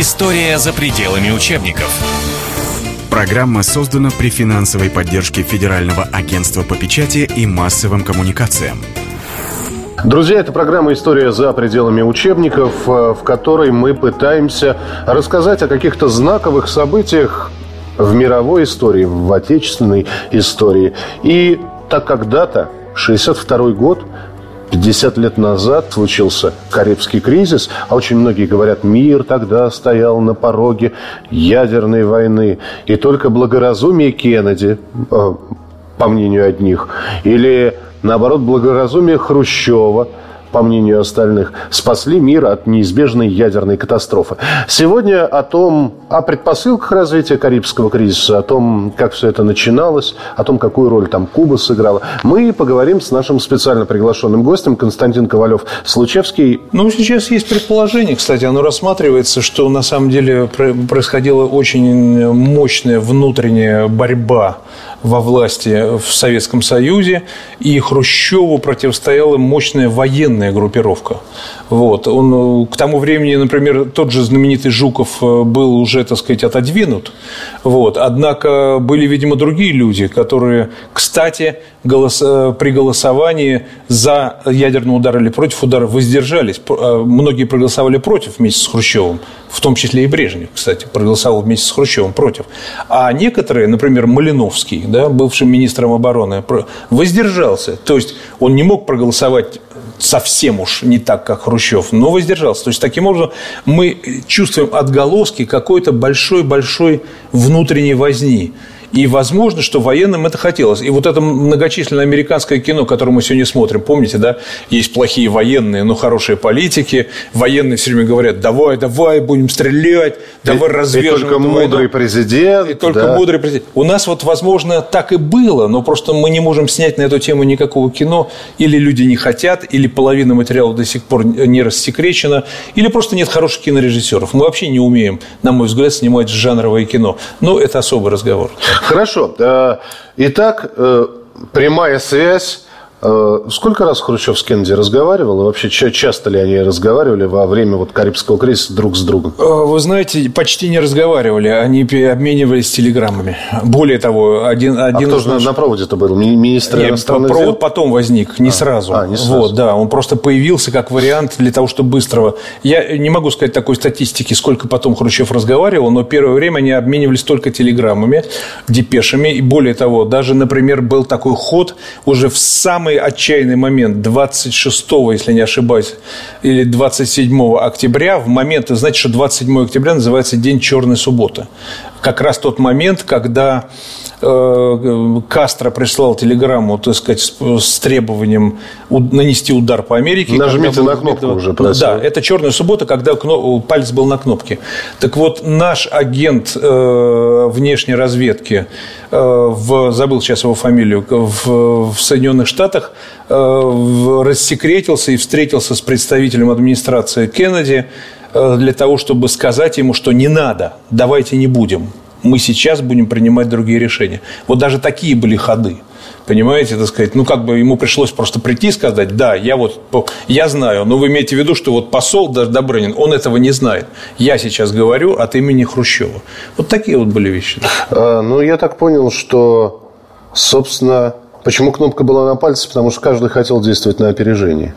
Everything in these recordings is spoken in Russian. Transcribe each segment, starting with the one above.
История за пределами учебников. Программа создана при финансовой поддержке Федерального агентства по печати и массовым коммуникациям. Друзья, это программа «История за пределами учебников», э, в которой мы пытаемся рассказать о каких-то знаковых событиях в мировой истории, в отечественной истории. И так когда-то, 62 год, 50 лет назад случился Карибский кризис, а очень многие говорят, мир тогда стоял на пороге ядерной войны. И только благоразумие Кеннеди, э, по мнению одних, или наоборот благоразумие Хрущева – по мнению остальных, спасли мир от неизбежной ядерной катастрофы. Сегодня о том, о предпосылках развития Карибского кризиса, о том, как все это начиналось, о том, какую роль там Куба сыграла, мы поговорим с нашим специально приглашенным гостем Константин Ковалев-Случевский. Ну, сейчас есть предположение, кстати, оно рассматривается, что на самом деле происходила очень мощная внутренняя борьба во власти в Советском Союзе, и Хрущеву противостояла мощная военная группировка. Вот. Он, к тому времени, например, тот же знаменитый Жуков э, был уже, так сказать, отодвинут. Вот. Однако были, видимо, другие люди, которые, кстати, голос... При голосовании за ядерный удар или против удара воздержались. Э, многие проголосовали против вместе с Хрущевым, в том числе и Брежнев, кстати, проголосовал вместе с Хрущевым против. А некоторые, например, Малиновский, да, бывшим министром обороны, воздержался. То есть он не мог проголосовать совсем уж не так, как Хрущев, но воздержался. То есть, таким образом, мы чувствуем отголоски какой-то большой-большой внутренней возни. И возможно, что военным это хотелось. И вот это многочисленное американское кино, которое мы сегодня смотрим, помните, да, есть плохие военные, но хорошие политики. Военные все время говорят, давай, давай, будем стрелять, давай развяжем. И только мудрый президент. И только да. мудрый президент. У нас вот, возможно, так и было, но просто мы не можем снять на эту тему никакого кино. Или люди не хотят, или половина материала до сих пор не рассекречена, или просто нет хороших кинорежиссеров. Мы вообще не умеем, на мой взгляд, снимать жанровое кино. Но это особый разговор. Хорошо. Э, итак, э, прямая связь сколько раз Хрущев с Кеннеди разговаривал? И вообще, часто ли они разговаривали во время вот Карибского кризиса друг с другом? Э, вы знаете, почти не разговаривали. Они обменивались телеграммами. Более того, один... один а кто же на проводе-то был? Министр Нет, иностранных провод дел? потом возник, не, а, сразу. А, не сразу. Вот, да, он просто появился как вариант для того, чтобы быстрого... Я не могу сказать такой статистики, сколько потом Хрущев разговаривал, но первое время они обменивались только телеграммами, депешами. И более того, даже, например, был такой ход уже в самый самый отчаянный момент 26, если не ошибаюсь, или 27 октября, в момент, знаете, что 27 октября называется День Черной субботы. Как раз тот момент, когда Кастро прислал телеграмму, так сказать, с, требованием нанести удар по Америке. Нажмите на кнопку Медведев... уже просил. Да, это черная суббота, когда палец был на кнопке. Так вот, наш агент э, внешней разведки, э, в, забыл сейчас его фамилию, в, в Соединенных Штатах рассекретился и встретился с представителем администрации Кеннеди для того, чтобы сказать ему, что не надо, давайте не будем мы сейчас будем принимать другие решения. Вот даже такие были ходы. Понимаете, так сказать, ну как бы ему пришлось просто прийти и сказать, да, я вот, я знаю, но вы имеете в виду, что вот посол Добрынин, он этого не знает. Я сейчас говорю от имени Хрущева. Вот такие вот были вещи. А, ну, я так понял, что, собственно, почему кнопка была на пальце, потому что каждый хотел действовать на опережение.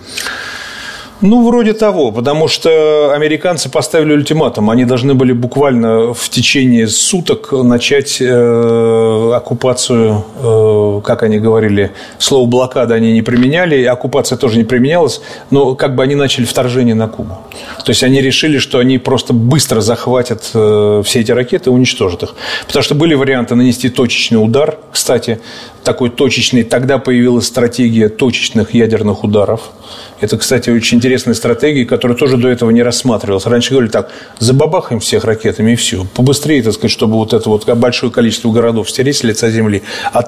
Ну, вроде того, потому что американцы поставили ультиматум. Они должны были буквально в течение суток начать э, оккупацию, э, как они говорили, слово блокада они не применяли, оккупация тоже не применялась, но как бы они начали вторжение на Кубу. То есть они решили, что они просто быстро захватят э, все эти ракеты и уничтожат их. Потому что были варианты нанести точечный удар, кстати, такой точечный. Тогда появилась стратегия точечных ядерных ударов. Это, кстати, очень интересная стратегия, которая тоже до этого не рассматривалась. Раньше говорили так, забабахаем всех ракетами и все. Побыстрее, так сказать, чтобы вот это вот большое количество городов стереть с лица земли. А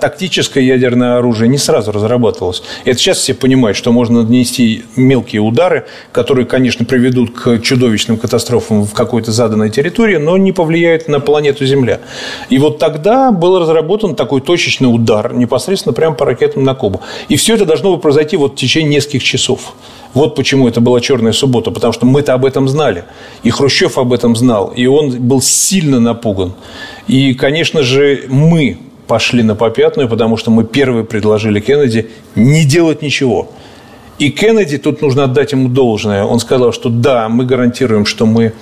тактическое ядерное оружие не сразу разрабатывалось. Это сейчас все понимают, что можно нанести мелкие удары, которые, конечно, приведут к чудовищным катастрофам в какой-то заданной территории, но не повлияют на планету Земля. И вот тогда был разработан такой точечный удар, непосредственно прямо по ракетам на Кубу. И все это должно было произойти вот в течение нескольких часов. Вот почему это была черная суббота, потому что мы-то об этом знали. И Хрущев об этом знал. И он был сильно напуган. И, конечно же, мы пошли на попятную, потому что мы первые предложили Кеннеди не делать ничего. И Кеннеди, тут нужно отдать ему должное, он сказал, что да, мы гарантируем, что мы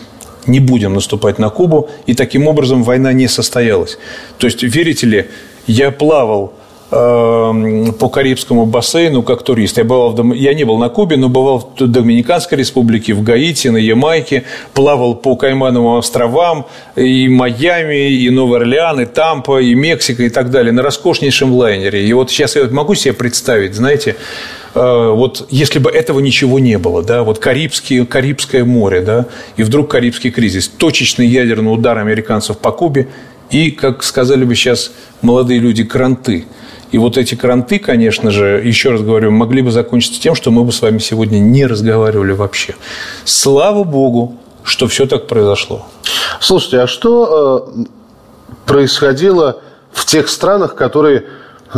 не будем наступать на Кубу, и таким образом война не состоялась. То есть, верите ли, я плавал по Карибскому бассейну как турист. Я, бывал в, я не был на Кубе, но бывал в Доминиканской республике, в Гаити, на Ямайке, плавал по Каймановым островам, и Майами, и Новый Орлеан, и Тампа, и Мексика, и так далее, на роскошнейшем лайнере. И вот сейчас я могу себе представить, знаете, э, вот если бы этого ничего не было, да, вот Карибский, Карибское море, да, и вдруг Карибский кризис, точечный ядерный удар американцев по Кубе и, как сказали бы сейчас молодые люди, кранты – и вот эти кранты, конечно же, еще раз говорю, могли бы закончиться тем, что мы бы с вами сегодня не разговаривали вообще. Слава богу, что все так произошло. Слушайте, а что э, происходило в тех странах, которые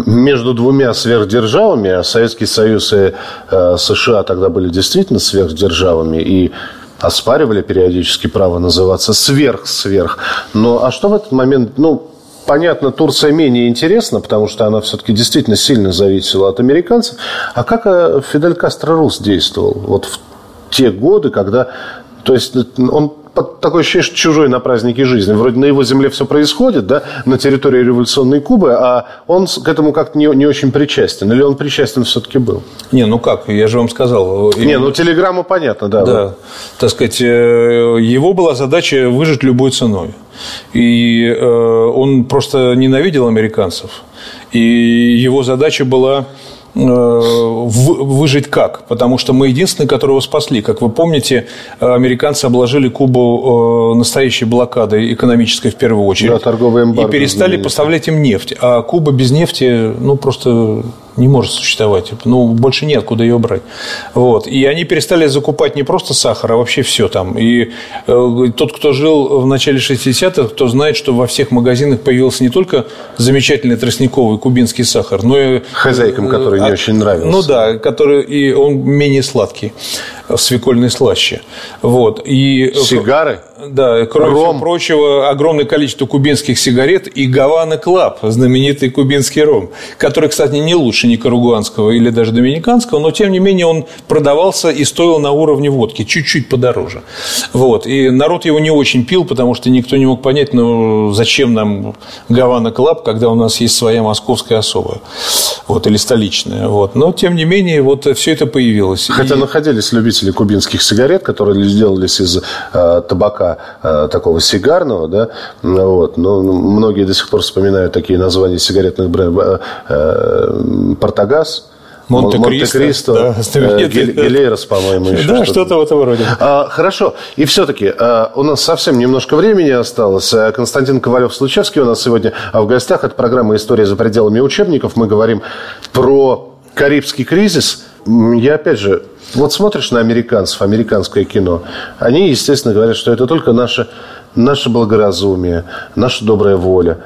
между двумя сверхдержавами, а Советский Союз и э, США тогда были действительно сверхдержавами и оспаривали периодически право называться сверх-сверх. Но а что в этот момент, ну, Понятно, Турция менее интересна, потому что она все-таки действительно сильно зависела от американцев. А как э, Фидель Кастро Рус действовал вот в те годы, когда... То есть он такое ощущение, что чужой на празднике жизни. Вроде на его земле все происходит, да, на территории революционной Кубы, а он к этому как-то не, не очень причастен. Или он причастен все-таки был? Не, ну как, я же вам сказал. Не, ну телеграмма понятно, да. Да, вот. так сказать, э, его была задача выжить любой ценой. И э, он просто ненавидел американцев. И его задача была Э, выжить как? Потому что мы единственные, которые его спасли. Как вы помните, американцы обложили Кубу э, настоящей блокадой экономической в первую очередь. Да, торговый эмбарго. И перестали поставлять им нефть. А Куба без нефти, ну, просто не может существовать. Ну, больше нет, куда ее брать. Вот. И они перестали закупать не просто сахар, а вообще все там. И э, тот, кто жил в начале 60-х, кто знает, что во всех магазинах появился не только замечательный тростниковый кубинский сахар, но и... Хозяйкам, который а, не очень нравился. Ну да, который и он менее сладкий свекольной слаще. Вот. И, Сигары? Да, кроме Ром. всего прочего, огромное количество кубинских сигарет и Havana Club, знаменитый кубинский ром, который, кстати, не лучше никарагуанского или даже доминиканского, но, тем не менее, он продавался и стоил на уровне водки, чуть-чуть подороже. Вот. И народ его не очень пил, потому что никто не мог понять, ну, зачем нам Havana Club, когда у нас есть своя московская особая, вот, или столичная. Вот. Но, тем не менее, вот все это появилось. Хотя и... находились любители кубинских сигарет, которые сделались из э, табака э, такого сигарного, да, вот, но многие до сих пор вспоминают такие названия сигаретных брендов. Э, Partagás, Montecristo, да, э, по-моему, еще Да, что-то в этом роде. А, хорошо. И все-таки а, у нас совсем немножко времени осталось. А, Константин Ковалев-Случевский у нас сегодня в гостях. Это программа «История за пределами учебников». Мы говорим про Карибский кризис. Я, опять же, вот смотришь на американцев, американское кино, они, естественно, говорят, что это только наше, наше благоразумие, наша добрая воля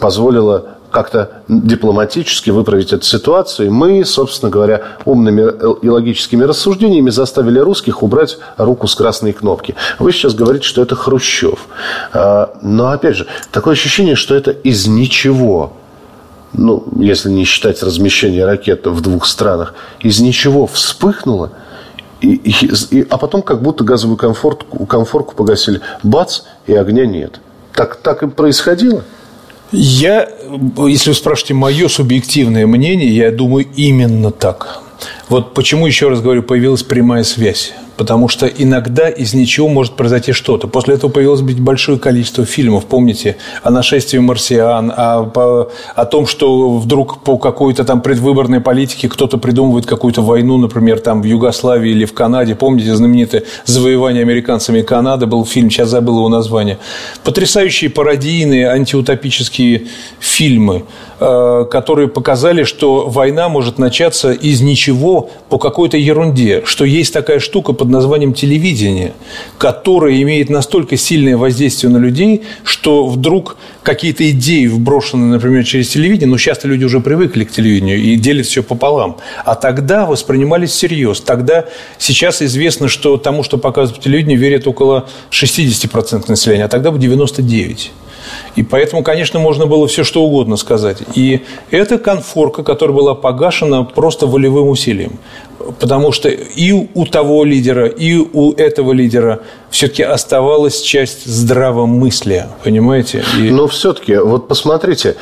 позволила как-то дипломатически выправить эту ситуацию. Мы, собственно говоря, умными и логическими рассуждениями заставили русских убрать руку с красной кнопки. Вы сейчас говорите, что это Хрущев. А, но, опять же, такое ощущение, что это из ничего ну, если не считать размещение ракет в двух странах, из ничего вспыхнуло, и, и, а потом как будто газовую комфорт, комфорку погасили. Бац, и огня нет. Так, так и происходило? Я, если вы спрашиваете мое субъективное мнение, я думаю именно так. Вот почему, еще раз говорю, появилась прямая связь. Потому что иногда из ничего может произойти что-то. После этого появилось большое количество фильмов. Помните о нашествии марсиан, о, о том, что вдруг по какой-то там предвыборной политике кто-то придумывает какую-то войну, например, там в Югославии или в Канаде. Помните знаменитое завоевание американцами Канады? Был фильм, сейчас забыл его название. Потрясающие пародийные антиутопические фильмы, которые показали, что война может начаться из ничего по какой-то ерунде, что есть такая штука под названием телевидение, которое имеет настолько сильное воздействие на людей, что вдруг какие-то идеи вброшены, например, через телевидение, но сейчас люди уже привыкли к телевидению и делят все пополам. А тогда воспринимались всерьез. Тогда сейчас известно, что тому, что показывают по телевидению, верят около 60% населения, а тогда бы 99%. И поэтому, конечно, можно было все что угодно сказать. И эта конфорка, которая была погашена просто волевым усилием. Потому что и у того лидера, и у этого лидера все-таки оставалась часть здравомыслия, понимаете? И... Но все-таки, вот посмотрите,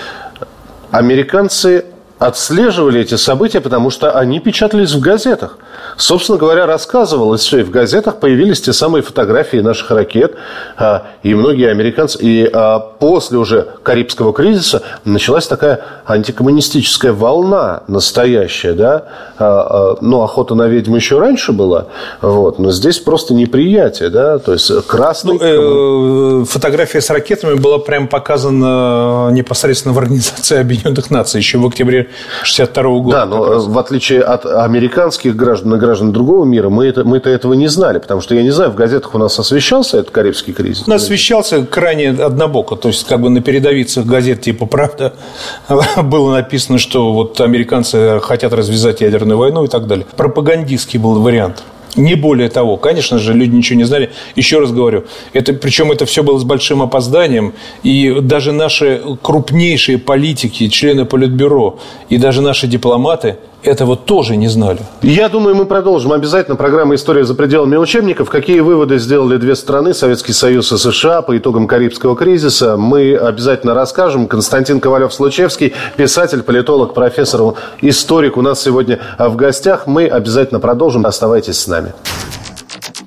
американцы отслеживали эти события, потому что они печатались в газетах. Собственно говоря, рассказывалось все, и в газетах появились те самые фотографии наших ракет, а, и многие американцы, и а, после уже Карибского кризиса началась такая антикоммунистическая волна настоящая, да, а, ну, охота на ведьм еще раньше была, вот, но здесь просто неприятие, да, то есть красный... Ну, э, фотография с ракетами была прям показана непосредственно в Организации Объединенных Наций еще в октябре 62 года. Да, но в отличие от американских граждан и граждан другого мира, мы это, мы-то этого не знали, потому что, я не знаю, в газетах у нас освещался этот Карибский кризис? У нас освещался крайне однобоко, то есть как бы на передовицах газет типа «Правда» было написано, что вот американцы хотят развязать ядерную войну и так далее. Пропагандистский был вариант. Не более того, конечно же, люди ничего не знали. Еще раз говорю, это, причем это все было с большим опозданием, и даже наши крупнейшие политики, члены Политбюро, и даже наши дипломаты этого тоже не знали. Я думаю, мы продолжим обязательно программу «История за пределами учебников». Какие выводы сделали две страны, Советский Союз и США, по итогам Карибского кризиса, мы обязательно расскажем. Константин Ковалев-Случевский, писатель, политолог, профессор, историк у нас сегодня в гостях. Мы обязательно продолжим. Оставайтесь с нами.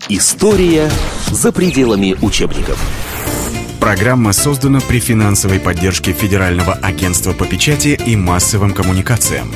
История за пределами учебников. Программа создана при финансовой поддержке Федерального агентства по печати и массовым коммуникациям.